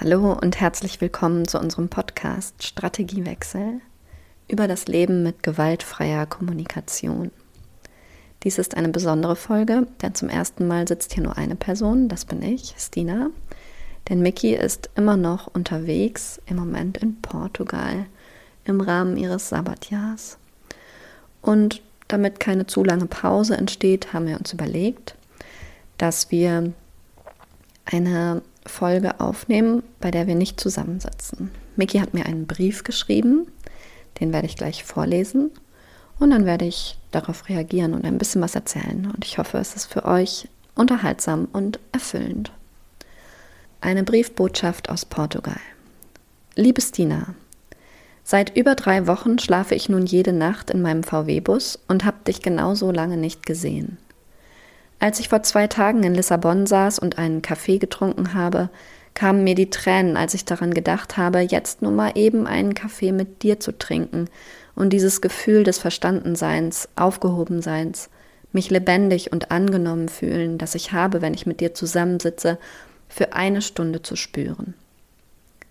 Hallo und herzlich willkommen zu unserem Podcast Strategiewechsel über das Leben mit gewaltfreier Kommunikation. Dies ist eine besondere Folge, denn zum ersten Mal sitzt hier nur eine Person, das bin ich, Stina. Denn Mickey ist immer noch unterwegs, im Moment in Portugal, im Rahmen ihres Sabbatjahrs. Und damit keine zu lange Pause entsteht, haben wir uns überlegt, dass wir eine Folge aufnehmen, bei der wir nicht zusammensitzen. Miki hat mir einen Brief geschrieben, den werde ich gleich vorlesen und dann werde ich darauf reagieren und ein bisschen was erzählen. Und ich hoffe, es ist für euch unterhaltsam und erfüllend. Eine Briefbotschaft aus Portugal. Liebe Stina, seit über drei Wochen schlafe ich nun jede Nacht in meinem VW-Bus und habe dich genauso lange nicht gesehen. Als ich vor zwei Tagen in Lissabon saß und einen Kaffee getrunken habe, kamen mir die Tränen, als ich daran gedacht habe, jetzt nur mal eben einen Kaffee mit dir zu trinken und dieses Gefühl des Verstandenseins, Aufgehobenseins, mich lebendig und angenommen fühlen, das ich habe, wenn ich mit dir zusammensitze, für eine Stunde zu spüren.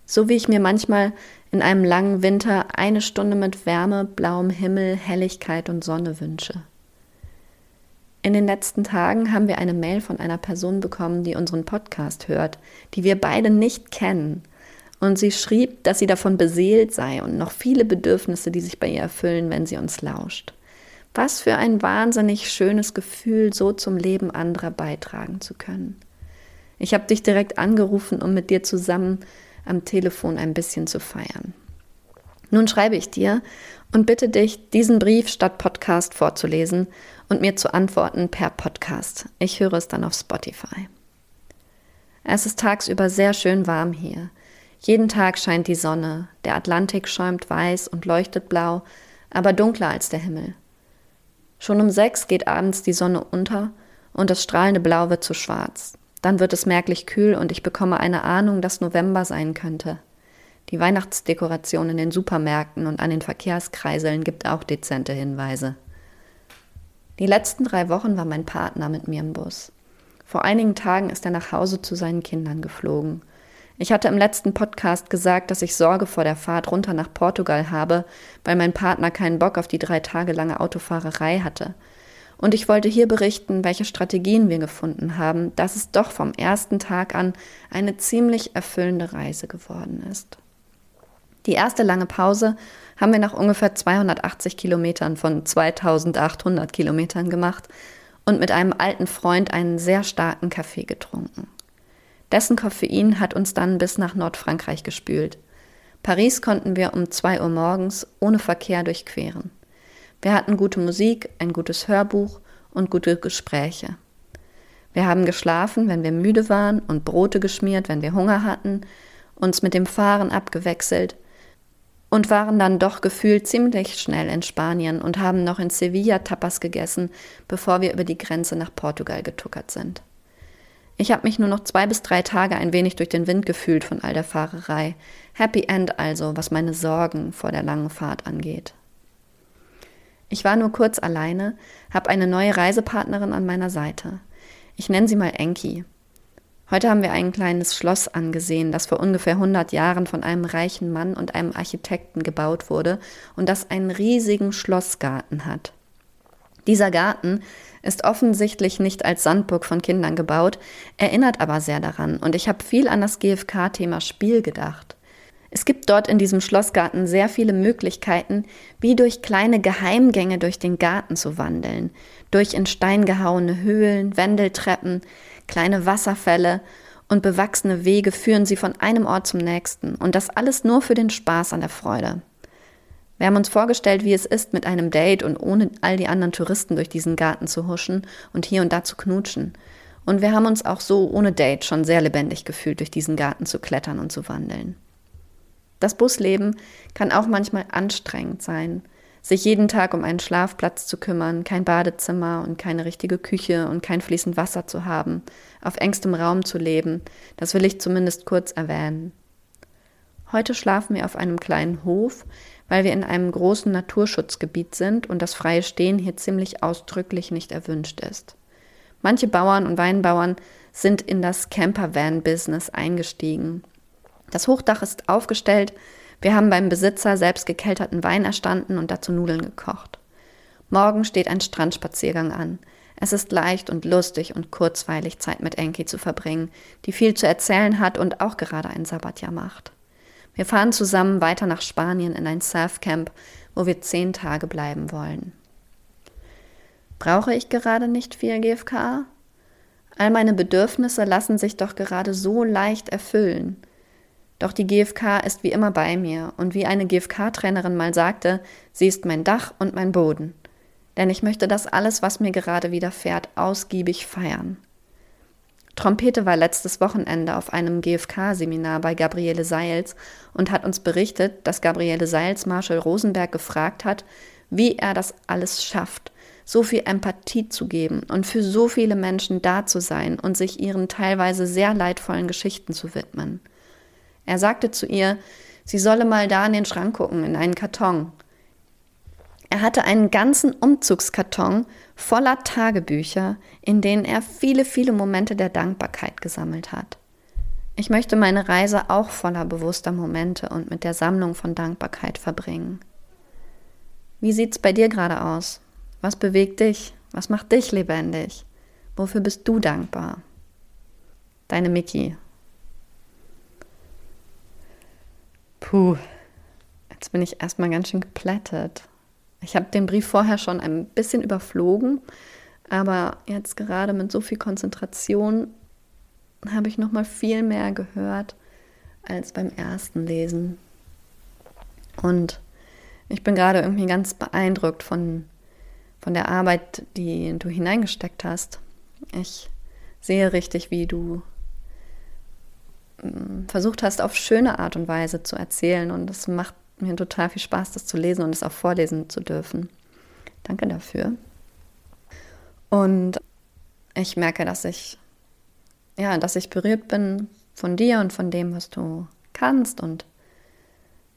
So wie ich mir manchmal in einem langen Winter eine Stunde mit Wärme, blauem Himmel, Helligkeit und Sonne wünsche. In den letzten Tagen haben wir eine Mail von einer Person bekommen, die unseren Podcast hört, die wir beide nicht kennen. Und sie schrieb, dass sie davon beseelt sei und noch viele Bedürfnisse, die sich bei ihr erfüllen, wenn sie uns lauscht. Was für ein wahnsinnig schönes Gefühl, so zum Leben anderer beitragen zu können. Ich habe dich direkt angerufen, um mit dir zusammen am Telefon ein bisschen zu feiern. Nun schreibe ich dir und bitte dich, diesen Brief statt Podcast vorzulesen und mir zu antworten per Podcast. Ich höre es dann auf Spotify. Es ist tagsüber sehr schön warm hier. Jeden Tag scheint die Sonne, der Atlantik schäumt weiß und leuchtet blau, aber dunkler als der Himmel. Schon um sechs geht abends die Sonne unter und das strahlende Blau wird zu schwarz. Dann wird es merklich kühl und ich bekomme eine Ahnung, dass November sein könnte. Die Weihnachtsdekoration in den Supermärkten und an den Verkehrskreiseln gibt auch dezente Hinweise. Die letzten drei Wochen war mein Partner mit mir im Bus. Vor einigen Tagen ist er nach Hause zu seinen Kindern geflogen. Ich hatte im letzten Podcast gesagt, dass ich Sorge vor der Fahrt runter nach Portugal habe, weil mein Partner keinen Bock auf die drei Tage lange Autofahrerei hatte. Und ich wollte hier berichten, welche Strategien wir gefunden haben, dass es doch vom ersten Tag an eine ziemlich erfüllende Reise geworden ist. Die erste lange Pause haben wir nach ungefähr 280 Kilometern von 2800 Kilometern gemacht und mit einem alten Freund einen sehr starken Kaffee getrunken. Dessen Koffein hat uns dann bis nach Nordfrankreich gespült. Paris konnten wir um 2 Uhr morgens ohne Verkehr durchqueren. Wir hatten gute Musik, ein gutes Hörbuch und gute Gespräche. Wir haben geschlafen, wenn wir müde waren und Brote geschmiert, wenn wir Hunger hatten, uns mit dem Fahren abgewechselt – und waren dann doch gefühlt ziemlich schnell in Spanien und haben noch in Sevilla Tapas gegessen, bevor wir über die Grenze nach Portugal getuckert sind. Ich habe mich nur noch zwei bis drei Tage ein wenig durch den Wind gefühlt von all der Fahrerei. Happy End also, was meine Sorgen vor der langen Fahrt angeht. Ich war nur kurz alleine, habe eine neue Reisepartnerin an meiner Seite. Ich nenne sie mal Enki. Heute haben wir ein kleines Schloss angesehen, das vor ungefähr 100 Jahren von einem reichen Mann und einem Architekten gebaut wurde und das einen riesigen Schlossgarten hat. Dieser Garten ist offensichtlich nicht als Sandburg von Kindern gebaut, erinnert aber sehr daran und ich habe viel an das GFK-Thema Spiel gedacht. Es gibt dort in diesem Schlossgarten sehr viele Möglichkeiten, wie durch kleine Geheimgänge durch den Garten zu wandeln, durch in Stein gehauene Höhlen, Wendeltreppen, kleine Wasserfälle und bewachsene Wege führen sie von einem Ort zum nächsten und das alles nur für den Spaß an der Freude. Wir haben uns vorgestellt, wie es ist, mit einem Date und ohne all die anderen Touristen durch diesen Garten zu huschen und hier und da zu knutschen. Und wir haben uns auch so ohne Date schon sehr lebendig gefühlt, durch diesen Garten zu klettern und zu wandeln. Das Busleben kann auch manchmal anstrengend sein sich jeden Tag um einen Schlafplatz zu kümmern, kein Badezimmer und keine richtige Küche und kein fließend Wasser zu haben, auf engstem Raum zu leben, das will ich zumindest kurz erwähnen. Heute schlafen wir auf einem kleinen Hof, weil wir in einem großen Naturschutzgebiet sind und das freie Stehen hier ziemlich ausdrücklich nicht erwünscht ist. Manche Bauern und Weinbauern sind in das Campervan-Business eingestiegen Das Hochdach ist aufgestellt. Wir haben beim Besitzer selbst gekelterten Wein erstanden und dazu Nudeln gekocht. Morgen steht ein Strandspaziergang an. Es ist leicht und lustig und kurzweilig, Zeit mit Enki zu verbringen, die viel zu erzählen hat und auch gerade ein Sabbatjahr macht. Wir fahren zusammen weiter nach Spanien in ein Surfcamp, wo wir zehn Tage bleiben wollen. Brauche ich gerade nicht viel GFK? All meine Bedürfnisse lassen sich doch gerade so leicht erfüllen. Doch die GfK ist wie immer bei mir und wie eine GfK-Trainerin mal sagte, sie ist mein Dach und mein Boden. Denn ich möchte das alles, was mir gerade widerfährt, ausgiebig feiern. Trompete war letztes Wochenende auf einem GfK-Seminar bei Gabriele Seils und hat uns berichtet, dass Gabriele Seils Marshall Rosenberg gefragt hat, wie er das alles schafft, so viel Empathie zu geben und für so viele Menschen da zu sein und sich ihren teilweise sehr leidvollen Geschichten zu widmen. Er sagte zu ihr, sie solle mal da in den Schrank gucken, in einen Karton. Er hatte einen ganzen Umzugskarton voller Tagebücher, in denen er viele, viele Momente der Dankbarkeit gesammelt hat. Ich möchte meine Reise auch voller bewusster Momente und mit der Sammlung von Dankbarkeit verbringen. Wie sieht's bei dir gerade aus? Was bewegt dich? Was macht dich lebendig? Wofür bist du dankbar? Deine Miki. Puh, jetzt bin ich erstmal ganz schön geplättet. Ich habe den Brief vorher schon ein bisschen überflogen, aber jetzt gerade mit so viel Konzentration habe ich noch mal viel mehr gehört als beim ersten Lesen. Und ich bin gerade irgendwie ganz beeindruckt von von der Arbeit, die du hineingesteckt hast. Ich sehe richtig, wie du versucht hast, auf schöne Art und Weise zu erzählen. Und es macht mir total viel Spaß, das zu lesen und es auch vorlesen zu dürfen. Danke dafür. Und ich merke, dass ich, ja, dass ich berührt bin von dir und von dem, was du kannst und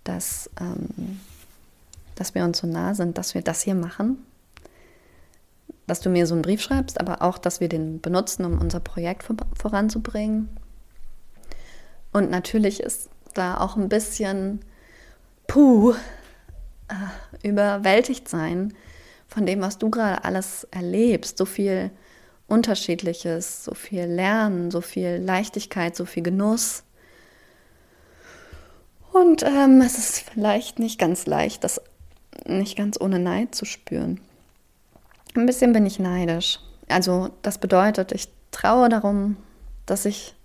dass, ähm, dass wir uns so nah sind, dass wir das hier machen dass du mir so einen Brief schreibst, aber auch, dass wir den benutzen, um unser Projekt vor, voranzubringen. Und natürlich ist da auch ein bisschen puh, äh, überwältigt sein von dem, was du gerade alles erlebst. So viel Unterschiedliches, so viel Lernen, so viel Leichtigkeit, so viel Genuss. Und ähm, es ist vielleicht nicht ganz leicht, das nicht ganz ohne Neid zu spüren. Ein bisschen bin ich neidisch. Also das bedeutet, ich traue darum, dass ich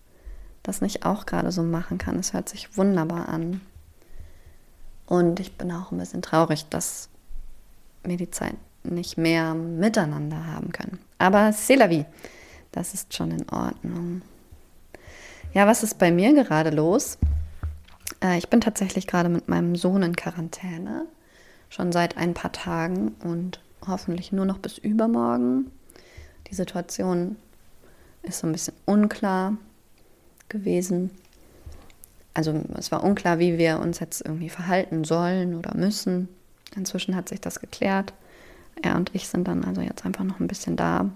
das nicht auch gerade so machen kann. Es hört sich wunderbar an. Und ich bin auch ein bisschen traurig, dass wir die Zeit nicht mehr miteinander haben können. Aber c'est la vie. Das ist schon in Ordnung. Ja, was ist bei mir gerade los? Äh, ich bin tatsächlich gerade mit meinem Sohn in Quarantäne. Schon seit ein paar Tagen und hoffentlich nur noch bis übermorgen. Die Situation ist so ein bisschen unklar gewesen. Also es war unklar, wie wir uns jetzt irgendwie verhalten sollen oder müssen. Inzwischen hat sich das geklärt. Er und ich sind dann also jetzt einfach noch ein bisschen da.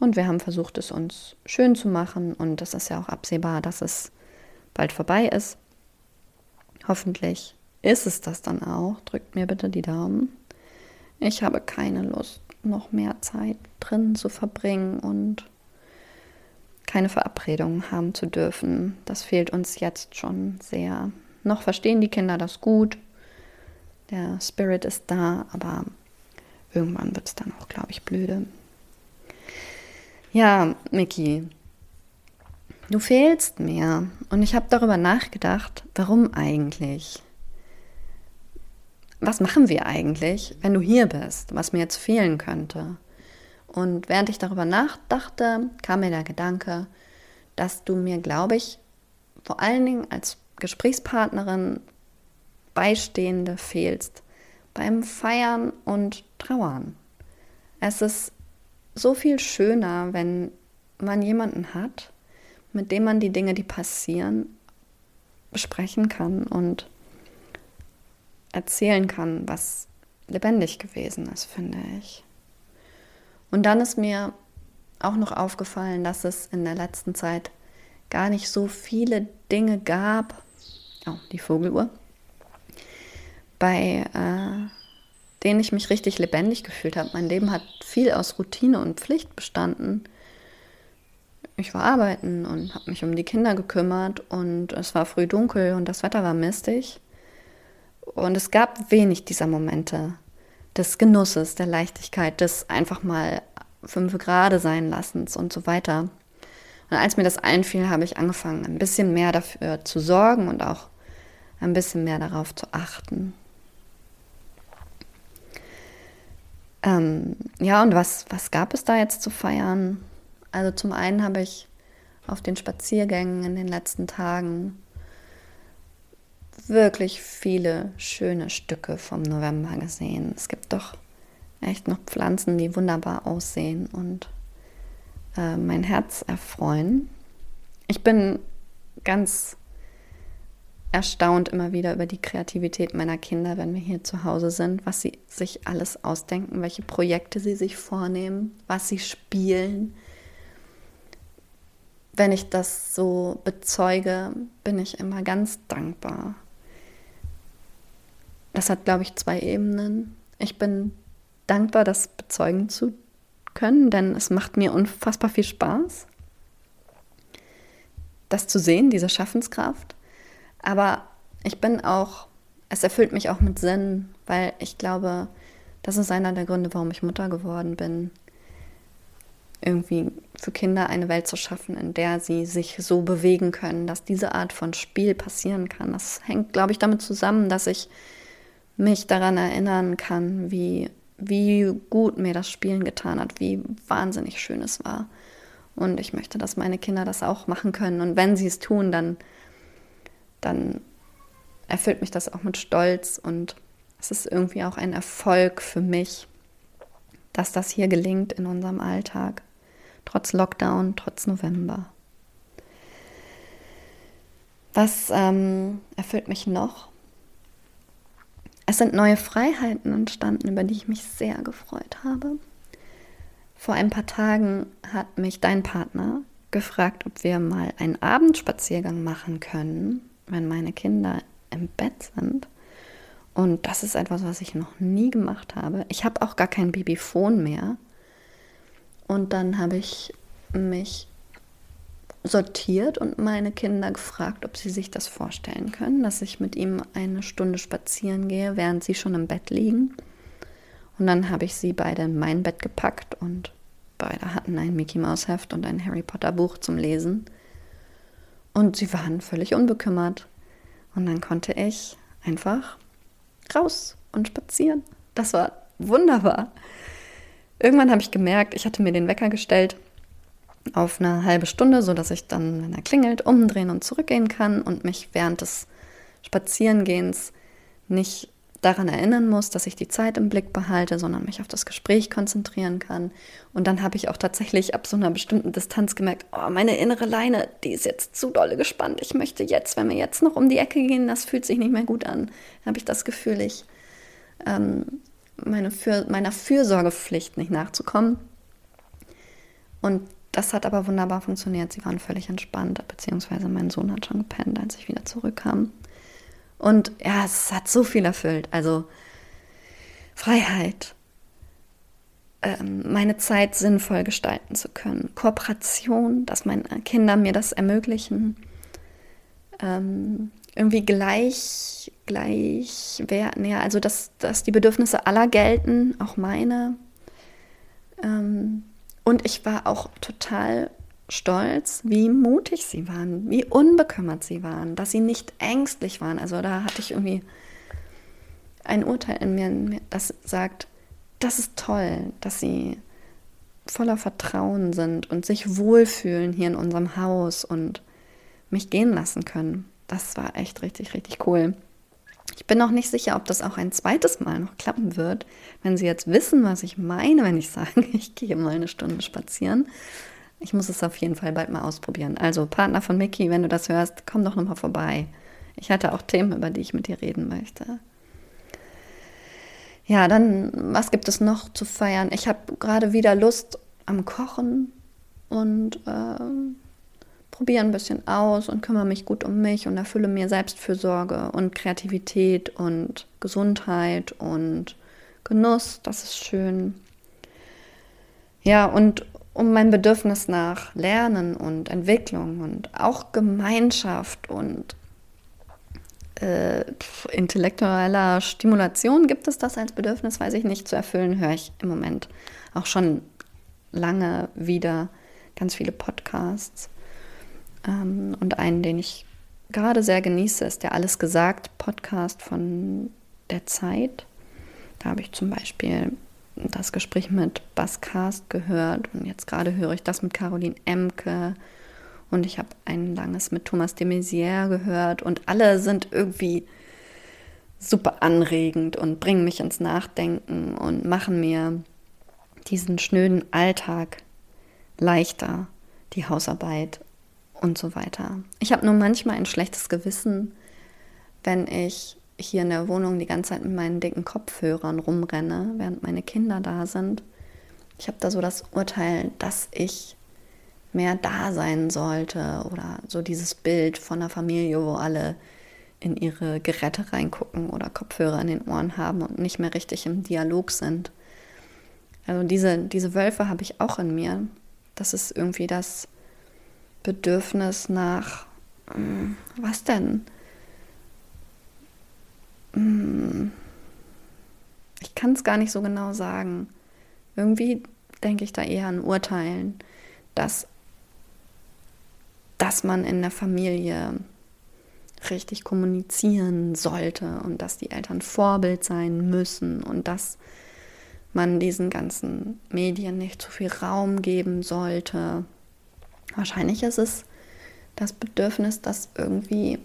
Und wir haben versucht, es uns schön zu machen. Und es ist ja auch absehbar, dass es bald vorbei ist. Hoffentlich ist es das dann auch. Drückt mir bitte die Daumen. Ich habe keine Lust, noch mehr Zeit drin zu verbringen und keine Verabredungen haben zu dürfen. Das fehlt uns jetzt schon sehr. Noch verstehen die Kinder das gut. Der Spirit ist da, aber irgendwann wird es dann auch, glaube ich, blöde. Ja, Miki, du fehlst mir. Und ich habe darüber nachgedacht, warum eigentlich? was machen wir eigentlich, wenn du hier bist, was mir jetzt fehlen könnte? Und während ich darüber nachdachte, kam mir der Gedanke, dass du mir, glaube ich, vor allen Dingen als Gesprächspartnerin Beistehende fehlst beim Feiern und Trauern. Es ist so viel schöner, wenn man jemanden hat, mit dem man die Dinge, die passieren, besprechen kann und erzählen kann, was lebendig gewesen ist, finde ich. Und dann ist mir auch noch aufgefallen, dass es in der letzten Zeit gar nicht so viele Dinge gab, oh, die Vogeluhr, bei äh, denen ich mich richtig lebendig gefühlt habe. Mein Leben hat viel aus Routine und Pflicht bestanden. Ich war arbeiten und habe mich um die Kinder gekümmert und es war früh dunkel und das Wetter war mistig. Und es gab wenig dieser Momente des Genusses, der Leichtigkeit, des einfach mal fünf Grade sein lassens und so weiter. Und als mir das einfiel, habe ich angefangen, ein bisschen mehr dafür zu sorgen und auch ein bisschen mehr darauf zu achten. Ähm, ja, und was, was gab es da jetzt zu feiern? Also zum einen habe ich auf den Spaziergängen in den letzten Tagen wirklich viele schöne Stücke vom November gesehen. Es gibt doch echt noch Pflanzen, die wunderbar aussehen und äh, mein Herz erfreuen. Ich bin ganz erstaunt immer wieder über die Kreativität meiner Kinder, wenn wir hier zu Hause sind, was sie sich alles ausdenken, welche Projekte sie sich vornehmen, was sie spielen. Wenn ich das so bezeuge, bin ich immer ganz dankbar. Das hat, glaube ich, zwei Ebenen. Ich bin dankbar, das bezeugen zu können, denn es macht mir unfassbar viel Spaß, das zu sehen, diese Schaffenskraft. Aber ich bin auch, es erfüllt mich auch mit Sinn, weil ich glaube, das ist einer der Gründe, warum ich Mutter geworden bin. Irgendwie für Kinder eine Welt zu schaffen, in der sie sich so bewegen können, dass diese Art von Spiel passieren kann. Das hängt, glaube ich, damit zusammen, dass ich mich daran erinnern kann, wie wie gut mir das Spielen getan hat, wie wahnsinnig schön es war. Und ich möchte, dass meine Kinder das auch machen können. Und wenn sie es tun, dann, dann erfüllt mich das auch mit Stolz. Und es ist irgendwie auch ein Erfolg für mich, dass das hier gelingt in unserem Alltag. Trotz Lockdown, trotz November. Was ähm, erfüllt mich noch? Es sind neue Freiheiten entstanden, über die ich mich sehr gefreut habe. Vor ein paar Tagen hat mich dein Partner gefragt, ob wir mal einen Abendspaziergang machen können, wenn meine Kinder im Bett sind. Und das ist etwas, was ich noch nie gemacht habe. Ich habe auch gar kein Babyphone mehr. Und dann habe ich mich sortiert und meine Kinder gefragt, ob sie sich das vorstellen können, dass ich mit ihm eine Stunde spazieren gehe, während sie schon im Bett liegen. Und dann habe ich sie beide in mein Bett gepackt und beide hatten ein Mickey Mouse Heft und ein Harry Potter Buch zum Lesen. Und sie waren völlig unbekümmert. Und dann konnte ich einfach raus und spazieren. Das war wunderbar. Irgendwann habe ich gemerkt, ich hatte mir den Wecker gestellt auf eine halbe Stunde, sodass ich dann, wenn er klingelt, umdrehen und zurückgehen kann und mich während des Spazierengehens nicht daran erinnern muss, dass ich die Zeit im Blick behalte, sondern mich auf das Gespräch konzentrieren kann. Und dann habe ich auch tatsächlich ab so einer bestimmten Distanz gemerkt, oh, meine innere Leine, die ist jetzt zu dolle gespannt. Ich möchte jetzt, wenn wir jetzt noch um die Ecke gehen, das fühlt sich nicht mehr gut an. Habe ich das Gefühl, ich ähm, meine für, meiner Fürsorgepflicht nicht nachzukommen. Und das hat aber wunderbar funktioniert. Sie waren völlig entspannt, beziehungsweise mein Sohn hat schon gepennt, als ich wieder zurückkam. Und ja, es hat so viel erfüllt. Also Freiheit, ähm, meine Zeit sinnvoll gestalten zu können, Kooperation, dass meine Kinder mir das ermöglichen, ähm, irgendwie gleich, gleich werden, ja, also dass, dass die Bedürfnisse aller gelten, auch meine. Ähm, und ich war auch total stolz, wie mutig sie waren, wie unbekümmert sie waren, dass sie nicht ängstlich waren. Also da hatte ich irgendwie ein Urteil in mir, das sagt, das ist toll, dass sie voller Vertrauen sind und sich wohlfühlen hier in unserem Haus und mich gehen lassen können. Das war echt richtig, richtig cool. Ich bin noch nicht sicher, ob das auch ein zweites Mal noch klappen wird. Wenn Sie jetzt wissen, was ich meine, wenn ich sage, ich gehe mal eine Stunde spazieren. Ich muss es auf jeden Fall bald mal ausprobieren. Also Partner von Mickey, wenn du das hörst, komm doch nochmal vorbei. Ich hatte auch Themen, über die ich mit dir reden möchte. Ja, dann, was gibt es noch zu feiern? Ich habe gerade wieder Lust am Kochen und äh, probiere ein bisschen aus und kümmere mich gut um mich und erfülle mir Selbstfürsorge und Kreativität und Gesundheit und Genuss. Das ist schön. Ja, und um mein Bedürfnis nach Lernen und Entwicklung und auch Gemeinschaft und äh, intellektueller Stimulation gibt es das als Bedürfnis, weiß ich nicht, zu erfüllen, höre ich im Moment auch schon lange wieder ganz viele Podcasts. Ähm, und einen, den ich gerade sehr genieße, ist der Alles gesagt Podcast von der Zeit. Da habe ich zum Beispiel das Gespräch mit Baskast gehört und jetzt gerade höre ich das mit Caroline Emke und ich habe ein langes mit Thomas de Maizière gehört und alle sind irgendwie super anregend und bringen mich ins Nachdenken und machen mir diesen schnöden Alltag leichter, die Hausarbeit und so weiter. Ich habe nur manchmal ein schlechtes Gewissen, wenn ich hier in der Wohnung die ganze Zeit mit meinen dicken Kopfhörern rumrenne, während meine Kinder da sind. Ich habe da so das Urteil, dass ich mehr da sein sollte oder so dieses Bild von einer Familie, wo alle in ihre Geräte reingucken oder Kopfhörer in den Ohren haben und nicht mehr richtig im Dialog sind. Also diese, diese Wölfe habe ich auch in mir. Das ist irgendwie das Bedürfnis nach, hm, was denn? Hm, ich kann es gar nicht so genau sagen. Irgendwie denke ich da eher an Urteilen, dass, dass man in der Familie richtig kommunizieren sollte und dass die Eltern Vorbild sein müssen und dass man diesen ganzen Medien nicht zu viel Raum geben sollte. Wahrscheinlich ist es das Bedürfnis, dass irgendwie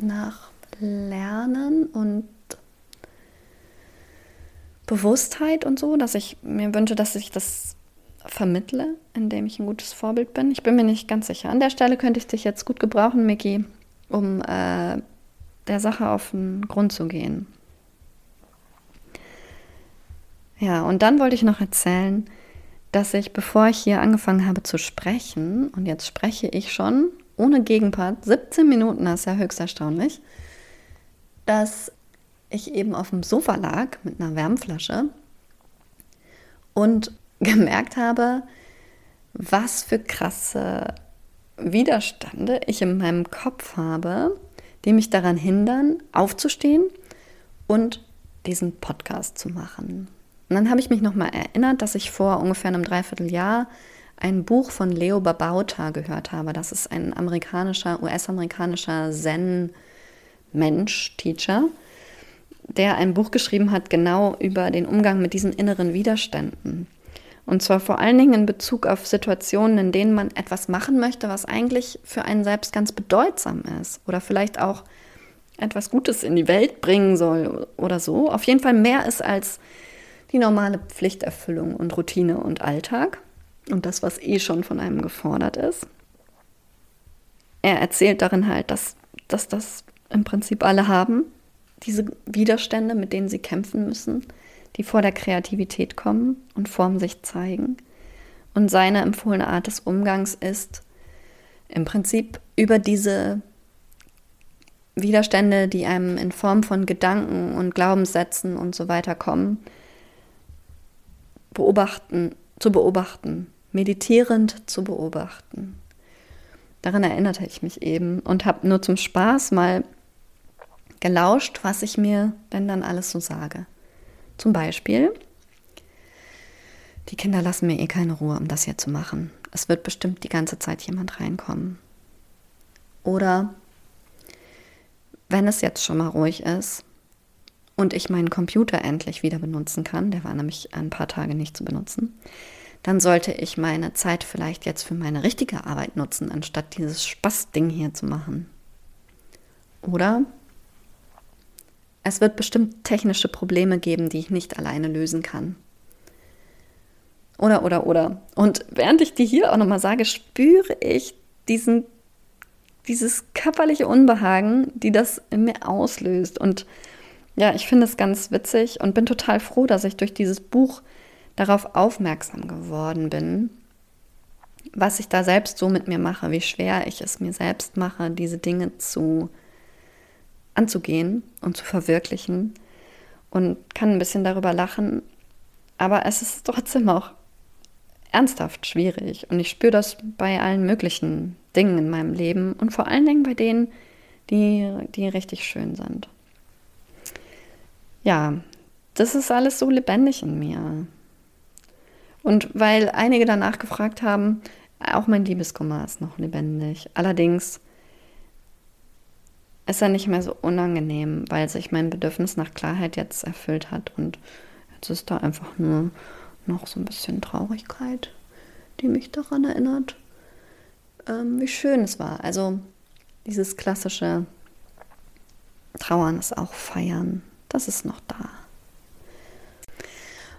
nach Lernen und Bewusstheit und so, dass ich mir wünsche, dass ich das vermittle, indem ich ein gutes Vorbild bin. Ich bin mir nicht ganz sicher. An der Stelle könnte ich dich jetzt gut gebrauchen, Miki, um äh, der Sache auf den Grund zu gehen. Ja, und dann wollte ich noch erzählen, dass ich, bevor ich hier angefangen habe zu sprechen, und jetzt spreche ich schon ohne Gegenpart, 17 Minuten, das ist ja höchst erstaunlich, dass ich eben auf dem Sofa lag mit einer Wärmflasche und gemerkt habe, was für krasse Widerstände ich in meinem Kopf habe, die mich daran hindern, aufzustehen und diesen Podcast zu machen. Und dann habe ich mich nochmal erinnert, dass ich vor ungefähr einem Dreivierteljahr ein Buch von Leo Babauta gehört habe. Das ist ein amerikanischer, US-amerikanischer Zen-Mensch, Teacher, der ein Buch geschrieben hat, genau über den Umgang mit diesen inneren Widerständen. Und zwar vor allen Dingen in Bezug auf Situationen, in denen man etwas machen möchte, was eigentlich für einen selbst ganz bedeutsam ist. Oder vielleicht auch etwas Gutes in die Welt bringen soll oder so. Auf jeden Fall mehr ist als die normale Pflichterfüllung und Routine und Alltag und das, was eh schon von einem gefordert ist. Er erzählt darin halt, dass, dass das im Prinzip alle haben, diese Widerstände, mit denen sie kämpfen müssen, die vor der Kreativität kommen und vorm sich zeigen. Und seine empfohlene Art des Umgangs ist im Prinzip über diese Widerstände, die einem in Form von Gedanken und Glaubenssätzen und so weiter kommen, beobachten, zu beobachten meditierend zu beobachten. Daran erinnerte ich mich eben und habe nur zum Spaß mal gelauscht, was ich mir denn dann alles so sage. Zum Beispiel, die Kinder lassen mir eh keine Ruhe, um das hier zu machen. Es wird bestimmt die ganze Zeit jemand reinkommen. Oder wenn es jetzt schon mal ruhig ist und ich meinen Computer endlich wieder benutzen kann, der war nämlich ein paar Tage nicht zu benutzen, dann sollte ich meine Zeit vielleicht jetzt für meine richtige Arbeit nutzen, anstatt dieses Spaßding hier zu machen. Oder es wird bestimmt technische Probleme geben, die ich nicht alleine lösen kann. Oder, oder, oder. Und während ich die hier auch nochmal sage, spüre ich diesen, dieses körperliche Unbehagen, die das in mir auslöst. Und ja, ich finde es ganz witzig und bin total froh, dass ich durch dieses Buch darauf aufmerksam geworden bin, was ich da selbst so mit mir mache, wie schwer ich es mir selbst mache, diese Dinge zu anzugehen und zu verwirklichen und kann ein bisschen darüber lachen, aber es ist trotzdem auch ernsthaft schwierig und ich spüre das bei allen möglichen Dingen in meinem Leben und vor allen Dingen bei denen, die, die richtig schön sind. Ja, das ist alles so lebendig in mir. Und weil einige danach gefragt haben, auch mein Liebeskummer ist noch lebendig. Allerdings ist er nicht mehr so unangenehm, weil sich mein Bedürfnis nach Klarheit jetzt erfüllt hat. Und jetzt ist da einfach nur noch so ein bisschen Traurigkeit, die mich daran erinnert, ähm, wie schön es war. Also dieses klassische Trauern ist auch Feiern. Das ist noch da.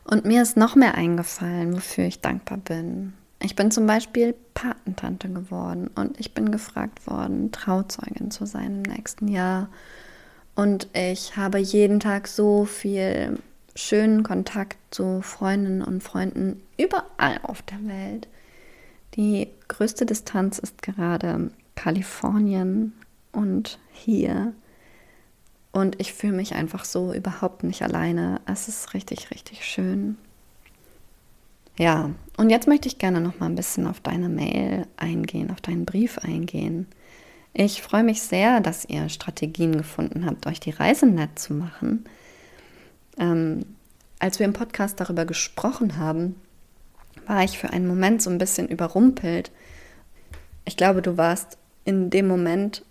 Und mir ist noch mehr eingefallen, wofür ich dankbar bin. Ich bin zum Beispiel Patentante geworden und ich bin gefragt worden, Trauzeugin zu sein im nächsten Jahr. Und ich habe jeden Tag so viel schönen Kontakt zu Freundinnen und Freunden überall auf der Welt. Die größte Distanz ist gerade Kalifornien und hier. Und ich fühle mich einfach so überhaupt nicht alleine. Es ist richtig, richtig schön. Ja, und jetzt möchte ich gerne noch mal ein bisschen auf deine Mail eingehen, auf deinen Brief eingehen. Ich freue mich sehr, dass ihr Strategien gefunden habt, euch die Reise nett zu machen. Ähm, als wir im Podcast darüber gesprochen haben, war ich für einen Moment so ein bisschen überrumpelt. Ich glaube, du warst in dem Moment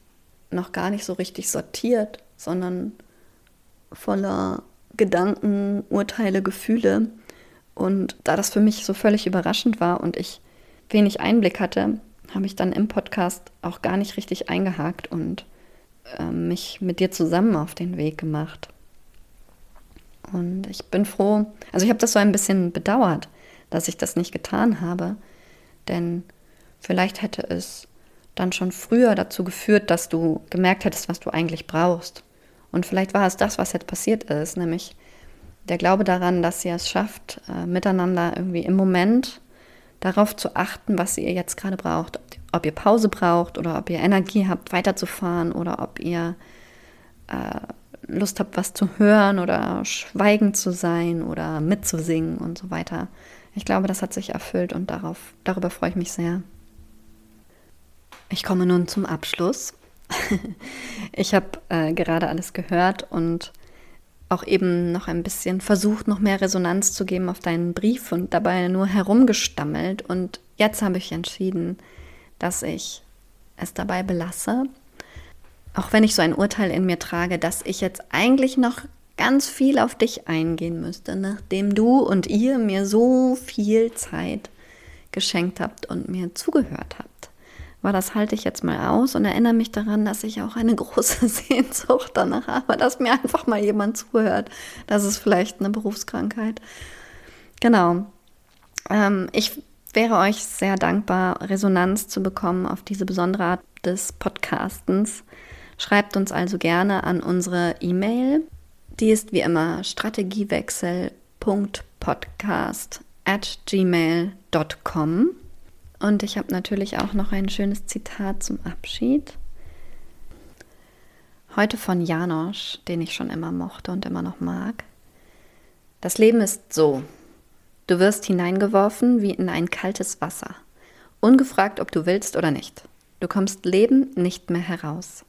noch gar nicht so richtig sortiert sondern voller Gedanken, Urteile, Gefühle. Und da das für mich so völlig überraschend war und ich wenig Einblick hatte, habe ich dann im Podcast auch gar nicht richtig eingehakt und äh, mich mit dir zusammen auf den Weg gemacht. Und ich bin froh, also ich habe das so ein bisschen bedauert, dass ich das nicht getan habe, denn vielleicht hätte es dann schon früher dazu geführt, dass du gemerkt hättest, was du eigentlich brauchst. Und vielleicht war es das, was jetzt passiert ist, nämlich der Glaube daran, dass ihr es schafft, äh, miteinander irgendwie im Moment darauf zu achten, was ihr jetzt gerade braucht. Ob ihr Pause braucht oder ob ihr Energie habt, weiterzufahren oder ob ihr äh, Lust habt, was zu hören oder schweigend zu sein oder mitzusingen und so weiter. Ich glaube, das hat sich erfüllt und darauf, darüber freue ich mich sehr. Ich komme nun zum Abschluss ich habe äh, gerade alles gehört und auch eben noch ein bisschen versucht, noch mehr Resonanz zu geben auf deinen Brief und dabei nur herumgestammelt. Und jetzt habe ich entschieden, dass ich es dabei belasse. Auch wenn ich so ein Urteil in mir trage, dass ich jetzt eigentlich noch ganz viel auf dich eingehen müsste, nachdem du und ihr mir so viel Zeit geschenkt habt und mir zugehört habt aber das halte ich jetzt mal aus und erinnere mich daran, dass ich auch eine große Sehnsucht danach habe, dass mir einfach mal jemand zuhört. Das ist vielleicht eine Berufskrankheit. Genau. Ähm, ich wäre euch sehr dankbar, Resonanz zu bekommen auf diese besondere Art des Podcastens. Schreibt uns also gerne an unsere E-Mail. Die ist wie immer strategiewechsel.podcast at gmail.com. Und ich habe natürlich auch noch ein schönes Zitat zum Abschied. Heute von Janosch, den ich schon immer mochte und immer noch mag. Das Leben ist so. Du wirst hineingeworfen wie in ein kaltes Wasser, ungefragt, ob du willst oder nicht. Du kommst lebend nicht mehr heraus.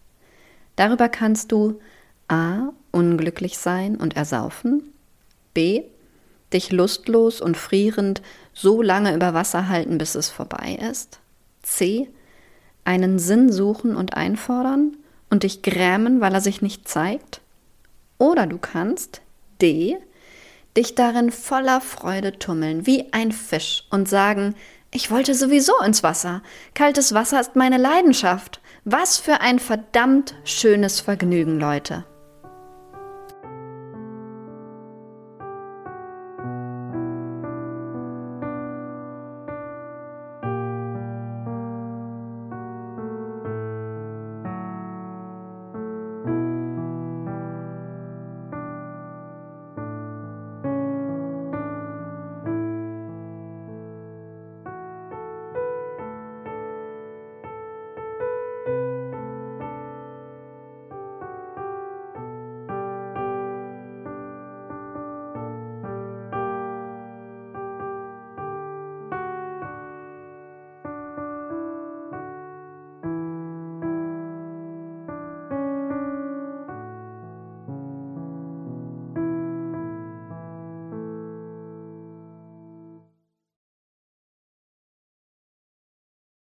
Darüber kannst du a. unglücklich sein und ersaufen, b dich lustlos und frierend so lange über Wasser halten, bis es vorbei ist. C. Einen Sinn suchen und einfordern und dich grämen, weil er sich nicht zeigt. Oder du kannst D. Dich darin voller Freude tummeln, wie ein Fisch und sagen, ich wollte sowieso ins Wasser. Kaltes Wasser ist meine Leidenschaft. Was für ein verdammt schönes Vergnügen, Leute.